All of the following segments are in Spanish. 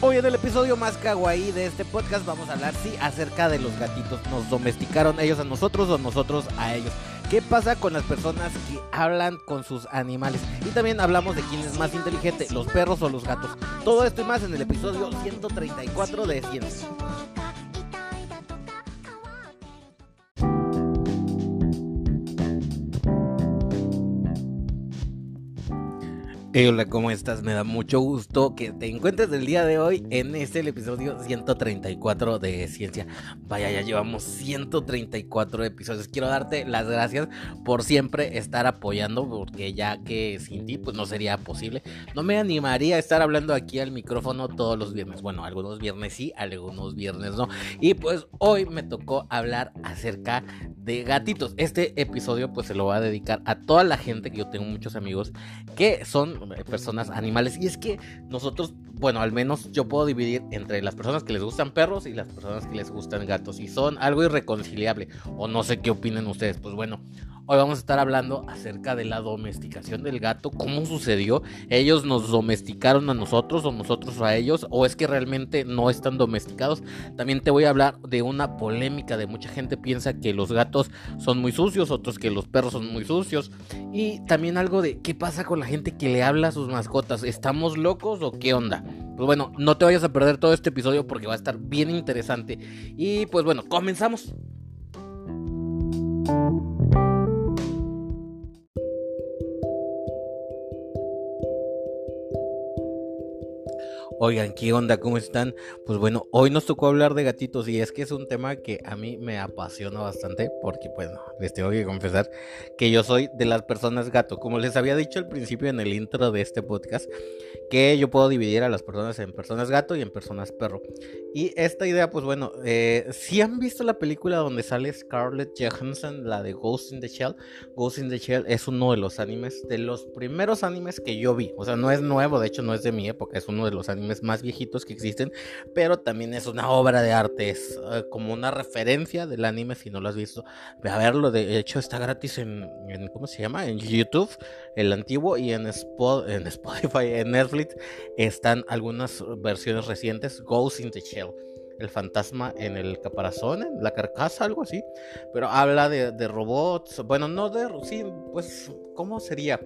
Hoy en el episodio más kawaii de este podcast vamos a hablar, sí, acerca de los gatitos. ¿Nos domesticaron ellos a nosotros o nosotros a ellos? ¿Qué pasa con las personas que hablan con sus animales? Y también hablamos de quién es más inteligente, los perros o los gatos. Todo esto y más en el episodio 134 de Ciencia. hola, ¿cómo estás? Me da mucho gusto que te encuentres el día de hoy en este episodio 134 de Ciencia. Vaya, ya llevamos 134 episodios. Quiero darte las gracias por siempre estar apoyando, porque ya que sin ti pues no sería posible. No me animaría a estar hablando aquí al micrófono todos los viernes. Bueno, algunos viernes sí, algunos viernes no. Y pues hoy me tocó hablar acerca de gatitos. Este episodio pues se lo va a dedicar a toda la gente que yo tengo muchos amigos que son personas animales. Y es que nosotros, bueno, al menos yo puedo dividir entre las personas que les gustan perros y las personas que les gustan gatos. Y son algo irreconciliable. O no sé qué opinen ustedes. Pues bueno, Hoy vamos a estar hablando acerca de la domesticación del gato, cómo sucedió, ellos nos domesticaron a nosotros o nosotros a ellos, o es que realmente no están domesticados. También te voy a hablar de una polémica de mucha gente piensa que los gatos son muy sucios, otros que los perros son muy sucios, y también algo de qué pasa con la gente que le habla a sus mascotas, ¿estamos locos o qué onda? Pues bueno, no te vayas a perder todo este episodio porque va a estar bien interesante. Y pues bueno, comenzamos. Oigan, ¿qué onda? ¿Cómo están? Pues bueno, hoy nos tocó hablar de gatitos y es que es un tema que a mí me apasiona bastante porque, bueno, les tengo que confesar que yo soy de las personas gato. Como les había dicho al principio en el intro de este podcast, que yo puedo dividir a las personas en personas gato y en personas perro. Y esta idea, pues bueno, eh, si han visto la película donde sale Scarlett Johansson, la de Ghost in the Shell, Ghost in the Shell es uno de los animes, de los primeros animes que yo vi. O sea, no es nuevo, de hecho no es de mi época, es uno de los animes más viejitos que existen, pero también es una obra de arte, es eh, como una referencia del anime si no lo has visto. A verlo, de hecho está gratis en, ¿cómo se llama? En YouTube, el antiguo, y en, en Spotify, en Netflix están algunas versiones recientes, Ghost in the Shell el fantasma en el caparazón, en la carcasa, algo así. Pero habla de, robots, bueno, no de, sí, pues, ¿cómo sería?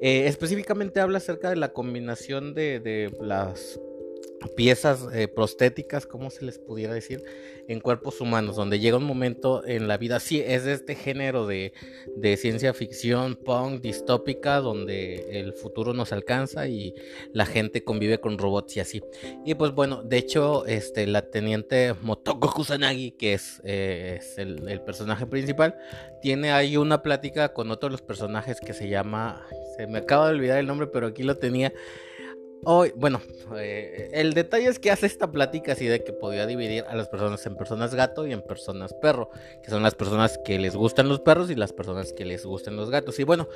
Eh, específicamente habla acerca de la combinación de, de las piezas eh, prostéticas, como se les pudiera decir, en cuerpos humanos, donde llega un momento en la vida, sí, es de este género de, ciencia ficción, punk, distópica, donde el futuro nos alcanza y la gente convive con robots y así. Y pues bueno, de hecho, este, la teniente Motoko Kusanagi, que es, eh, el, el, personaje principal, tiene ahí una plática con otro de los personajes que se llama, se me acaba de olvidar el nombre, pero aquí lo tenía Hoy, bueno, eh, el detalle es que hace esta plática así de que podía dividir a las personas en personas gato y en personas perro, que son las personas que les gustan los perros y las personas que les gustan los gatos. Y bueno,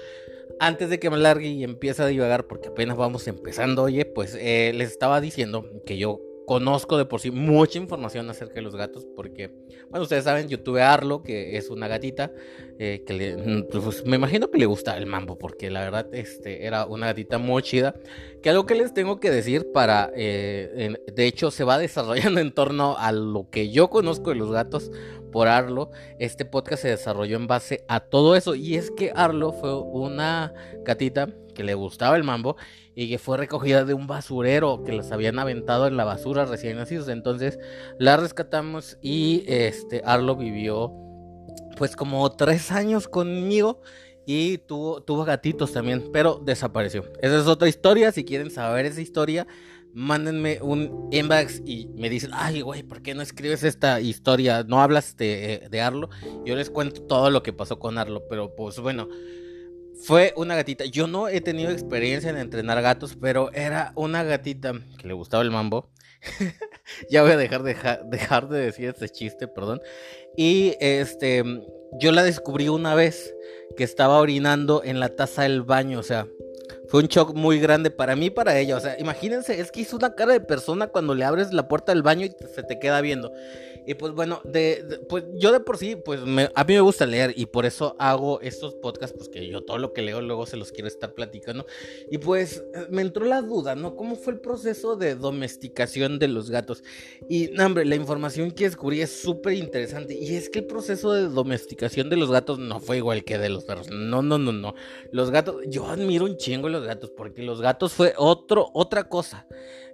antes de que me largue y empiece a divagar, porque apenas vamos empezando, oye, pues eh, les estaba diciendo que yo conozco de por sí mucha información acerca de los gatos porque, bueno, ustedes saben, yo tuve Arlo, que es una gatita, eh, que le, mm, pues, me imagino que le gusta el mambo porque la verdad este, era una gatita muy chida, que algo que les tengo que decir para, eh, de hecho se va desarrollando en torno a lo que yo conozco de los gatos por Arlo, este podcast se desarrolló en base a todo eso y es que Arlo fue una gatita que le gustaba el mambo y que fue recogida de un basurero que las habían aventado en la basura recién nacidos. Entonces la rescatamos y este Arlo vivió pues como tres años conmigo y tuvo, tuvo gatitos también, pero desapareció. Esa es otra historia. Si quieren saber esa historia, mándenme un inbox y me dicen, ay, güey, ¿por qué no escribes esta historia? No hablas de, de Arlo. Yo les cuento todo lo que pasó con Arlo, pero pues bueno. Fue una gatita. Yo no he tenido experiencia en entrenar gatos, pero era una gatita que le gustaba el mambo. ya voy a dejar, dejar de decir este chiste, perdón. Y este, yo la descubrí una vez que estaba orinando en la taza del baño, o sea, fue un shock muy grande para mí y para ella. O sea, imagínense, es que hizo una cara de persona cuando le abres la puerta del baño y se te queda viendo. Y pues bueno, de, pues yo de por sí, pues a mí me gusta leer y por eso hago estos podcasts, pues que yo todo lo que leo luego se los quiero estar platicando. Y pues me entró la duda, ¿no? ¿Cómo fue el proceso de domesticación de los gatos? Y, hombre, la información que descubrí es súper interesante. Y es que el proceso de domesticación de los gatos no fue igual que de los perros. No, no, no, no. Los gatos, yo admiro un chingo los gatos porque los gatos fue otro, otra cosa.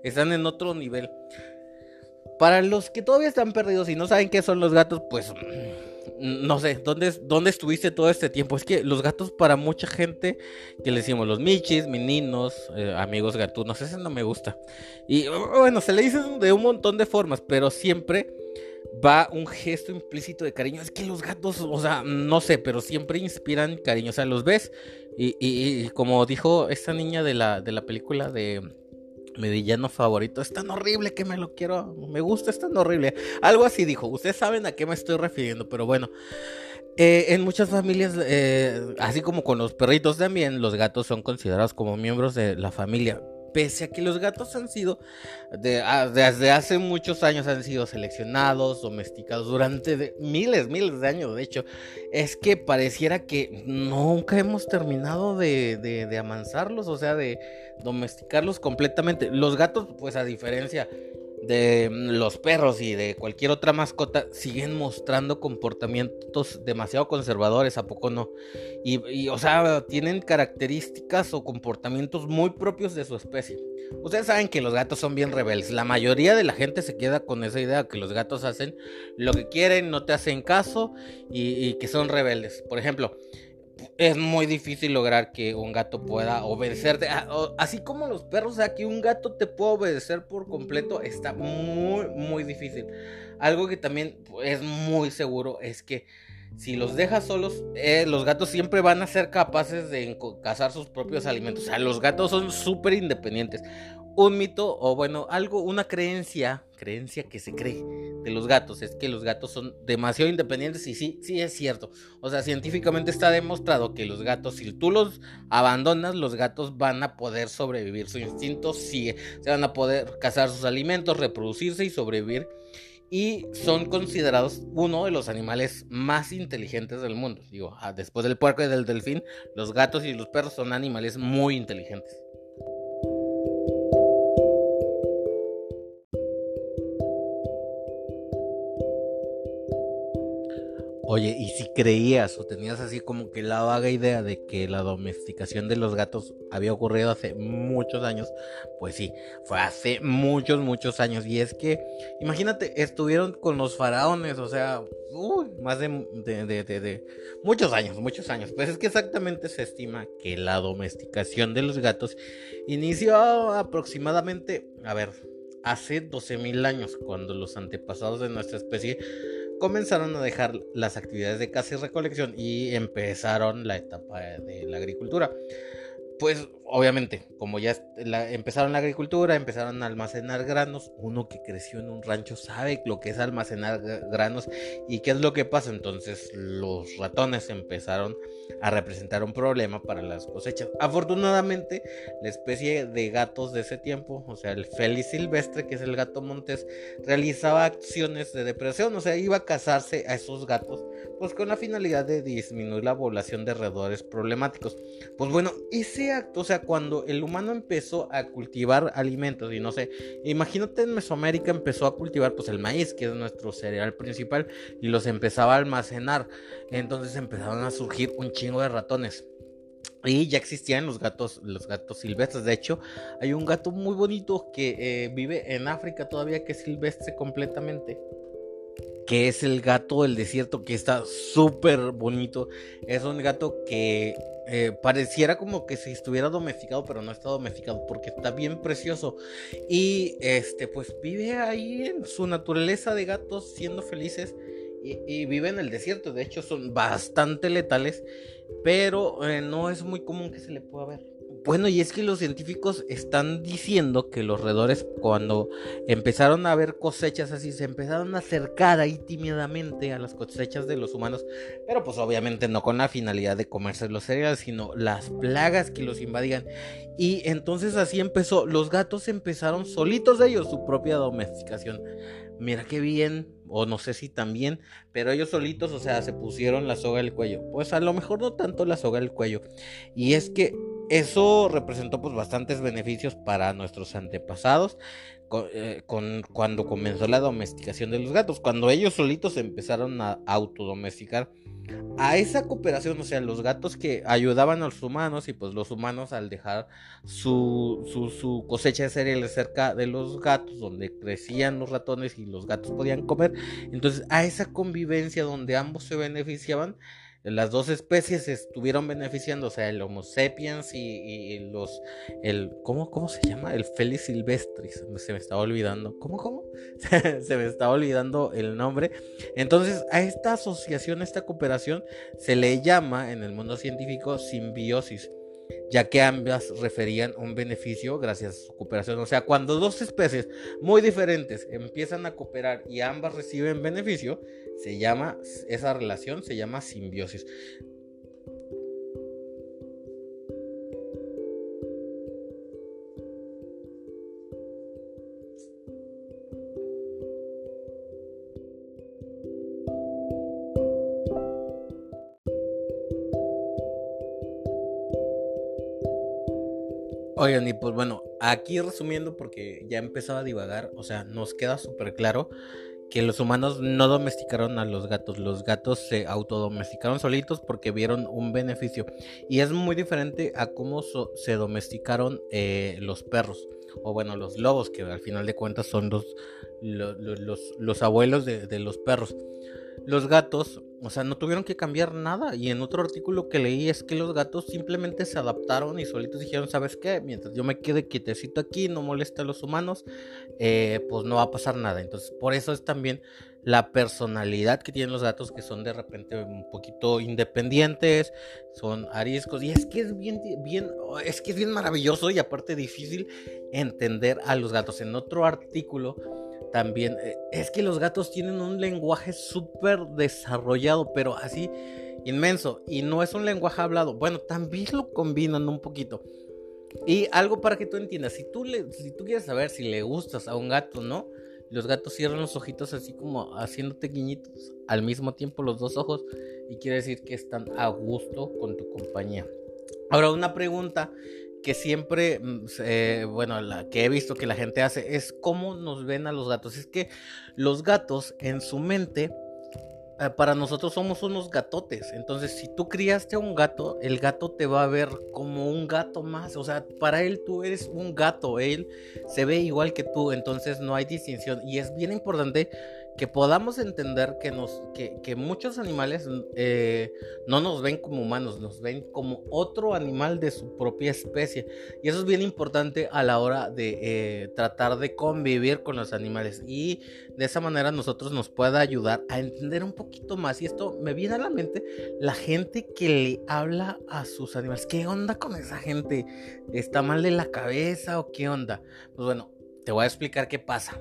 Están en otro nivel. Para los que todavía están perdidos y no saben qué son los gatos, pues no sé, ¿dónde, ¿dónde estuviste todo este tiempo? Es que los gatos para mucha gente, que le decimos los michis, meninos, eh, amigos gatunos, ese no me gusta. Y bueno, se le dice de un montón de formas, pero siempre va un gesto implícito de cariño. Es que los gatos, o sea, no sé, pero siempre inspiran cariño. O sea, los ves y, y como dijo esta niña de la, de la película de mi villano favorito es tan horrible que me lo quiero, me gusta, es tan horrible. Algo así dijo, ustedes saben a qué me estoy refiriendo, pero bueno. Eh, en muchas familias, eh, así como con los perritos también, los gatos son considerados como miembros de la familia pese a que los gatos han sido, ah, desde hace muchos años han sido seleccionados, domesticados durante miles, miles de años, de hecho, es que pareciera que nunca hemos terminado de, de amansarlos, o sea, de domesticarlos completamente. Los gatos, pues a diferencia de los perros y de cualquier otra mascota siguen mostrando comportamientos demasiado conservadores, ¿a poco no? Y, o sea, tienen características o comportamientos muy propios de su especie. Ustedes saben que los gatos son bien rebeldes. La mayoría de la gente se queda con esa idea que los gatos hacen lo que quieren, no te hacen caso y que son rebeldes. Por ejemplo, es muy difícil lograr que un gato pueda obedecerte. Ah, así como los perros, o sea, que un gato te pueda obedecer por completo está muy, muy difícil. Algo que también es muy seguro es que si los dejas solos, eh, los gatos siempre van a ser capaces de cazar sus propios alimentos. O sea, los gatos son súper independientes un mito o bueno, algo, una creencia, creencia que se cree de los gatos, es que los gatos son demasiado independientes y sí, sí es cierto. O sea, científicamente está demostrado que los gatos, si tú los abandonas, los gatos van a poder sobrevivir. Su instinto sigue, se van a poder cazar sus alimentos, reproducirse y sobrevivir. Y son considerados uno de los animales más inteligentes del mundo. Digo, ah, después del puerco y del delfín, los gatos y los perros son animales muy inteligentes. Oye, y si creías o tenías así como que la vaga idea de que la domesticación de los gatos había ocurrido hace muchos años, pues sí, fue hace muchos, muchos años. Y es que, imagínate, estuvieron con los faraones, o sea, más de, de, de, muchos años, muchos años. Pues es que exactamente se estima que la domesticación de los gatos inició aproximadamente, a ver, hace 12.000 años, cuando los antepasados de nuestra especie comenzaron a dejar las actividades de caza y recolección y empezaron la etapa de la agricultura. Pues obviamente, como ya empezaron la agricultura, empezaron a almacenar granos, uno que creció en un rancho sabe lo que es almacenar granos y qué es lo que pasa. Entonces los ratones empezaron a representar un problema para las cosechas. Afortunadamente, la especie de gatos de ese tiempo, o sea, el Felis silvestre, que es el gato montés, realizaba acciones de depresión, o sea, iba a cazarse a esos gatos, pues con la finalidad de disminuir la población de roedores problemáticos. Pues bueno, ese acto, o sea, cuando el humano empezó a cultivar alimentos y no sé, imagínate en Mesoamérica empezó a cultivar pues el maíz, que es nuestro cereal principal, y los empezaba a almacenar. Entonces empezaron a surgir un chingo de ratones. Y ya existían los gatos, los gatos silvestres. De hecho, hay un gato muy bonito que eh, vive en África todavía que es silvestre completamente que es el gato del desierto, que está súper bonito. Es un gato que eh, pareciera como que si estuviera domesticado, pero no está domesticado porque está bien precioso. Y este, pues vive ahí en su naturaleza de gatos, siendo felices. Y, vive en el desierto. De hecho, son bastante letales, pero eh, no es muy común que se le pueda ver. Bueno, y es que los científicos están diciendo que los roedores cuando empezaron a ver cosechas así, se empezaron a acercar ahí tímidamente a las cosechas de los humanos, pero pues obviamente no con la finalidad de comerse los cereales, sino las plagas que los invadían. Y entonces así empezó, los gatos empezaron solitos de ellos su propia domesticación. mira qué bien, o no sé si también, pero ellos solitos, o sea, se pusieron la soga del cuello. Pues a lo mejor no tanto la soga del cuello. Y es que eso representó pues bastantes beneficios para nuestros antepasados. Eh, con, cuando comenzó la domesticación de los gatos, cuando ellos solitos empezaron a autodomesticar a esa cooperación, o sea, los gatos que ayudaban a los humanos y pues los humanos al dejar su, su, cosecha de cereales cerca de los gatos, donde crecían los ratones y los gatos podían comer, entonces a esa convivencia donde ambos se beneficiaban, las dos especies estuvieron beneficiando, o sea, el Homo sapiens y, los, el, ¿cómo, ¿cómo se llama? El Felis silvestris, se me estaba olvidando, ¿cómo, cómo? se me estaba olvidando el nombre. Entonces, a esta asociación, a esta cooperación, se le llama en el mundo científico simbiosis ya que ambas referían un beneficio gracias a su cooperación. O sea, cuando dos especies muy diferentes empiezan a cooperar y ambas reciben beneficio, se llama, esa relación se llama simbiosis. Oigan, y pues bueno, aquí resumiendo, porque ya empezaba a divagar, o sea, nos queda súper claro que los humanos no domesticaron a los gatos, los gatos se autodomesticaron solitos porque vieron un beneficio. Y es muy diferente a cómo se domesticaron eh, los perros, o bueno, los lobos, que al final de cuentas son los, los, los, abuelos de, de los perros. Los gatos o sea, no tuvieron que cambiar nada. Y en otro artículo que leí es que los gatos simplemente se adaptaron y solitos dijeron, ¿sabes qué? Mientras yo me quede quietecito aquí, no moleste a los humanos, eh, pues no va a pasar nada. Entonces, por eso es también la personalidad que tienen los gatos, que son de repente un poquito independientes, son ariscos. Y es que es bien, bien, es que es bien maravilloso y aparte difícil entender a los gatos. En otro artículo también. Eh, es que los gatos tienen un lenguaje súper desarrollado, pero así inmenso. Y no es un lenguaje hablado. Bueno, también lo combinan un poquito. Y algo para que tú entiendas, si tú, le, si tú quieres saber si le gustas a un gato, ¿no? Los gatos cierran los ojitos así como haciéndote guiñitos al mismo tiempo los dos ojos y quiere decir que están a gusto con tu compañía. Ahora una pregunta que siempre, mm, eh, bueno, la que he visto que la gente hace es cómo nos ven a los gatos. Es que los gatos en su mente, eh, para nosotros somos unos gatotes. Entonces, si tú criaste a un gato, el gato te va a ver como un gato más. O sea, para él tú eres un gato, él se ve igual que tú. Entonces, no hay distinción. Y es bien importante que podamos entender que, nos, que, muchos animales eh, no nos ven como humanos, nos ven como otro animal de su propia especie. Y eso es bien importante a la hora de eh, tratar de convivir con los animales. Y de esa manera nosotros nos puede ayudar a entender un poquito más. Y esto me viene a la mente la gente que le habla a sus animales. ¿Qué onda con esa gente? ¿Está mal de la cabeza o qué onda? Pues bueno, te voy a explicar qué pasa.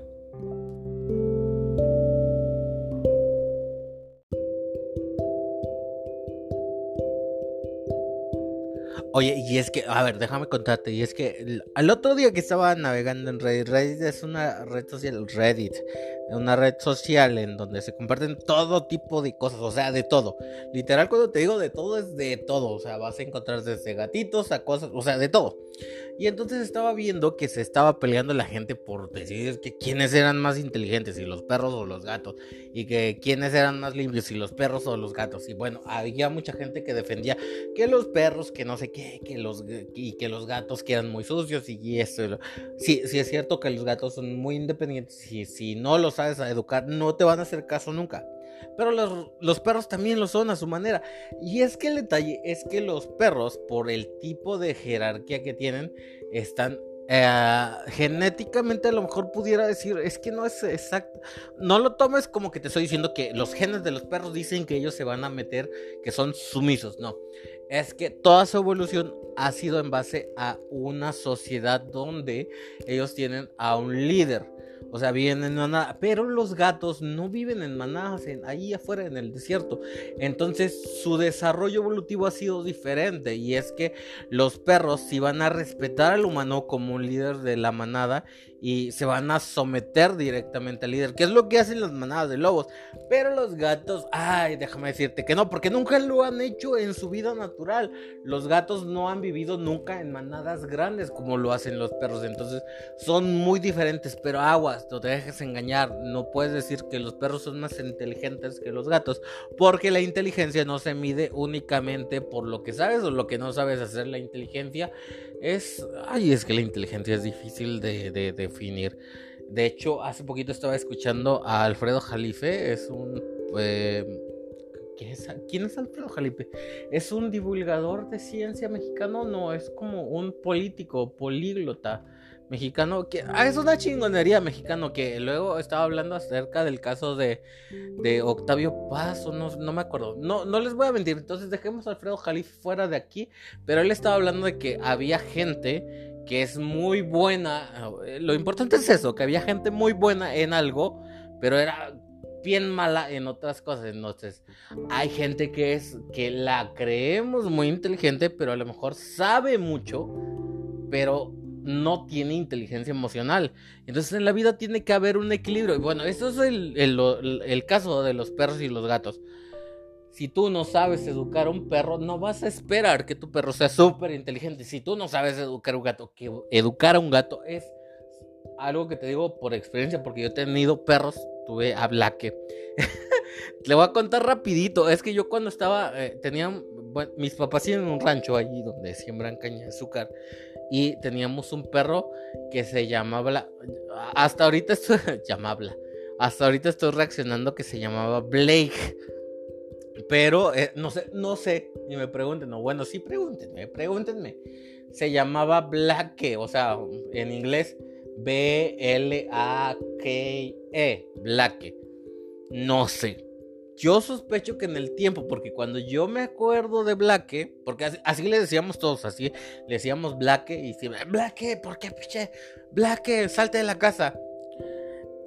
Oye, y es que, a ver, déjame contarte, y es que al otro día que estaba navegando en Reddit, Reddit es una red social, Reddit, una red social en donde se comparten todo tipo de cosas, o sea, de todo. Literal, cuando te digo de todo, es de todo, o sea, vas a encontrar desde gatitos a cosas, o sea, de todo. Y entonces estaba viendo que se estaba peleando la gente por decir que quiénes eran más inteligentes, si los perros o los gatos, y que quiénes eran más limpios, si los perros o los gatos. Y bueno, había mucha gente que defendía que los perros, que no sé qué, que los, y que los gatos quedan muy sucios y eso. Sí, sí es cierto que los gatos son muy independientes y si no los sabes educar, no te van a hacer caso nunca. Pero los, los, perros también lo son a su manera. Y es que el detalle es que los perros, por el tipo de jerarquía que tienen, están eh, genéticamente a lo mejor pudiera decir, es que no es exacto. No lo tomes como que te estoy diciendo que los genes de los perros dicen que ellos se van a meter, que son sumisos. No, es que toda su evolución ha sido en base a una sociedad donde ellos tienen a un líder. O sea, viven en manada. Pero los gatos no viven en manadas, en, ahí afuera en el desierto. Entonces su desarrollo evolutivo ha sido diferente. Y es que los perros si van a respetar al humano como un líder de la manada y se van a someter directamente al líder, que es lo que hacen las manadas de lobos. Pero los gatos, ay, déjame decirte que no, porque nunca lo han hecho en su vida natural. Los gatos no han vivido nunca en manadas grandes como lo hacen los perros, entonces son muy diferentes, pero aguas, no te dejes engañar, no puedes decir que los perros son más inteligentes que los gatos, porque la inteligencia no se mide únicamente por lo que sabes o lo que no sabes hacer. La inteligencia es, ay, es que la inteligencia es difícil de, definir. De hecho, hace poquito estaba escuchando a Alfredo Jalife, es un... Eh, ¿Quién es Alfredo Jalife? ¿Es un divulgador de ciencia mexicano? No, es como un político, políglota mexicano que ah, es una chingonería mexicano que luego estaba hablando acerca del caso de, de Octavio Paz o no, no me acuerdo no, no les voy a mentir entonces dejemos a Alfredo Jalife fuera de aquí pero él estaba hablando de que había gente que es muy buena lo importante es eso que había gente muy buena en algo pero era bien mala en otras cosas entonces hay gente que es que la creemos muy inteligente pero a lo mejor sabe mucho pero no tiene inteligencia emocional. Entonces en la vida tiene que haber un equilibrio. Y bueno, eso es el, caso de los perros y los gatos. Si tú no sabes educar a un perro, no vas a esperar que tu perro sea súper inteligente. Si tú no sabes educar a un gato, que educar a un gato es algo que te digo por experiencia, porque yo he tenido perros, tuve a Blaque. Le voy a contar rapidito. Es que yo cuando estaba, eh, tenían, mis papás tienen un rancho allí donde siembran caña de azúcar y teníamos un perro que se llamaba, hasta ahorita estoy, llamaba, hasta ahorita estoy reaccionando que se llamaba Blake. Pero eh, no sé, no sé, ni me pregunten, no, bueno, sí pregúntenme, pregúntenme. Se llamaba Blake, o sea, en inglés B-L-A-K-E, Blake. No sé, yo sospecho que en el tiempo, porque cuando yo me acuerdo de Blake, porque así, le decíamos todos, así le decíamos Blake y siempre, Blake, ¿por qué, piche? Blake, salte de la casa.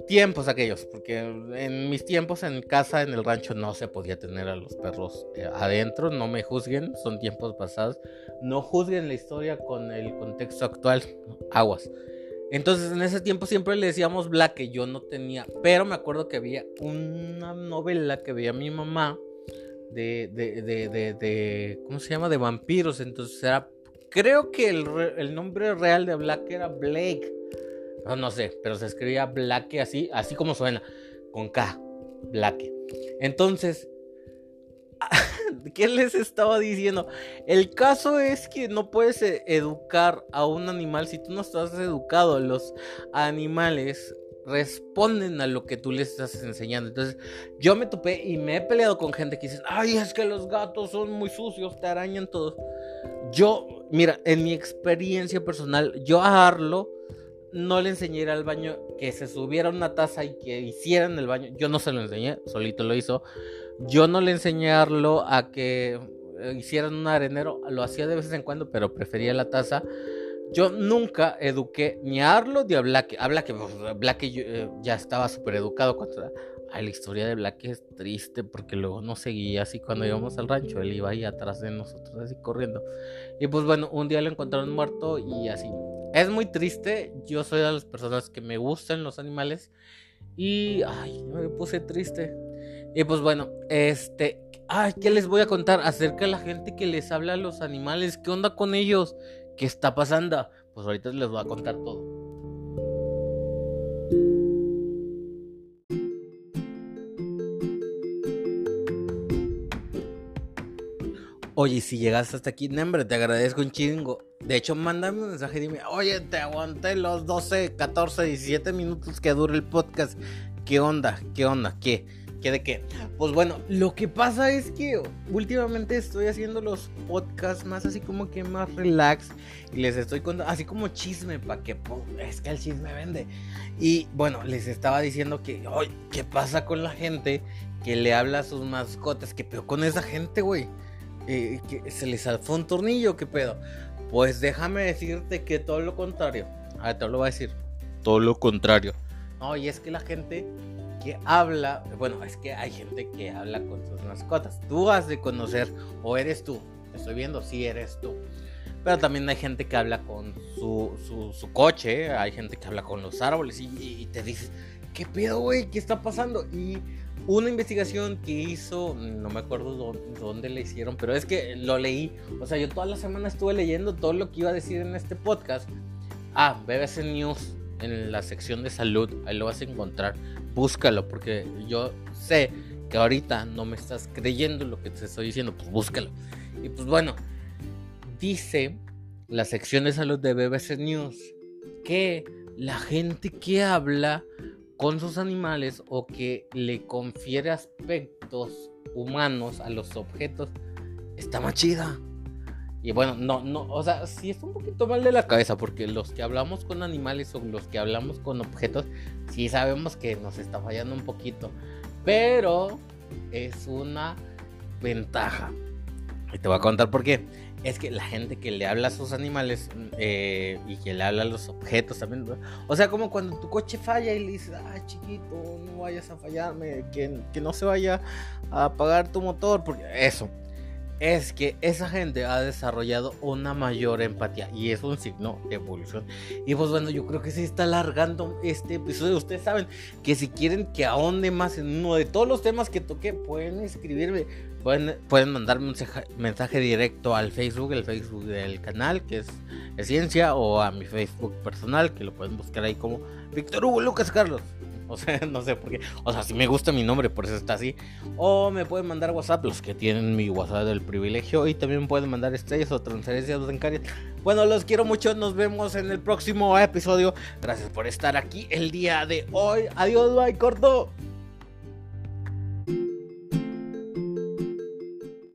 Tiempos aquellos, porque en mis tiempos en casa, en el rancho, no se podía tener a los perros eh, adentro, no me juzguen, son tiempos pasados, no juzguen la historia con el contexto actual, aguas. Entonces en ese tiempo siempre le decíamos Black, que yo no tenía, pero me acuerdo que había una novela que veía mi mamá de, de, de, de, ¿cómo se llama? De vampiros, entonces era, creo que el, el nombre real de Black era Blake, no, no sé, pero se escribía Black así, así como suena, con K, Black. Entonces, ¿Qué les estaba diciendo? El caso es que no puedes eh, educar a un animal si tú no estás educado. Los animales responden a lo que tú les estás enseñando. Entonces, yo me topé y me he peleado con gente que dice, ay, es que los gatos son muy sucios, te arañan todo. Yo, mira, en mi experiencia personal, yo a Arlo no le enseñé al baño, que se subiera una taza y que hiciera en el baño. Yo no se lo enseñé, solito lo hizo. Yo no le enseñarlo a que eh, hicieran un arenero, lo hacía de vez en cuando, pero prefería la taza. Yo nunca eduqué ni a Arlo ni a Black. A Black, Black eh, ya estaba súper educado. Ay, la historia de Black es triste porque luego nos seguía así cuando íbamos al rancho. Él iba ahí atrás de nosotros, así corriendo. Y pues bueno, un día lo encontraron muerto y así. Es muy triste. Yo soy de las personas que me gustan los animales. Y ay, me puse triste. Y pues bueno, este, ay, ¿qué les voy a contar acerca de la gente que les habla a los animales? ¿Qué onda con ellos? ¿Qué está pasando? Pues ahorita les voy a contar todo. Oye, si llegaste hasta aquí, nombre, te agradezco un chingo. De hecho, mándame un mensaje y dime, oye, te aguanté los 12, 14, 17 minutos que dura el podcast. ¿Qué onda? ¿Qué onda? ¿Qué? ¿Qué de qué? Pues bueno, lo que pasa es que últimamente estoy haciendo los podcasts más así como que más relax y les estoy contando así como chisme para que es que el chisme vende. Y bueno, les estaba diciendo que, oye, ¿qué pasa con la gente que le habla a sus mascotas? ¿Qué pedo con esa gente, güey? Eh, que se les alfó un tornillo, ¿qué pedo? Pues déjame decirte que todo lo contrario. A ver, te lo voy a decir. Todo lo contrario. No, y es que la gente que habla, bueno, es que hay gente que habla con sus mascotas. Tú has de conocer, o eres tú, estoy viendo si eres tú. Pero también hay gente que habla con su, su, coche, hay gente que habla con los árboles y, te dices, ¿qué pedo, güey? ¿Qué está pasando? Y una investigación que hizo, no me acuerdo dónde, le hicieron, pero es que lo leí. O sea, yo toda la semana estuve leyendo todo lo que iba a decir en este podcast. Ah, BBC News en la sección de salud, ahí lo vas a encontrar. Búscalo, porque yo sé que ahorita no me estás creyendo lo que te estoy diciendo, pues búscalo. Y pues bueno, dice la sección de salud de BBC News que la gente que habla con sus animales o que le confiere aspectos humanos a los objetos está más chida. Y bueno, no, no, o sea, sí es un poquito mal de la cabeza porque los que hablamos con animales o los que hablamos con objetos, sí sabemos que nos está fallando un poquito. Pero es una ventaja. Y te voy a contar por qué. Es que la gente que le habla a sus animales eh, y que le habla a los objetos también. O sea, como cuando tu coche falla y le dices, ay chiquito, no vayas a fallarme, que, que no se vaya a apagar tu motor. Porque eso, es que esa gente ha desarrollado una mayor empatía y es un signo de evolución. Y pues bueno, yo creo que se está alargando este episodio. Ustedes saben que si quieren que ahonde más en uno de todos los temas que toqué, pueden escribirme, pueden, pueden mandarme un mensaje directo al Facebook, el Facebook del canal, que es, Ciencia, o a mi Facebook personal, que lo pueden buscar ahí como Víctor Hugo Lucas Carlos. O sea, no sé por qué. O sea, si me gusta mi nombre, por eso está así. O me pueden mandar WhatsApp, los que tienen mi WhatsApp del privilegio. Y también pueden mandar estrellas o transferencias bancarias. Bueno, los quiero mucho. Nos vemos en el próximo episodio. Gracias por estar aquí el día de hoy. Adiós, bye, corto.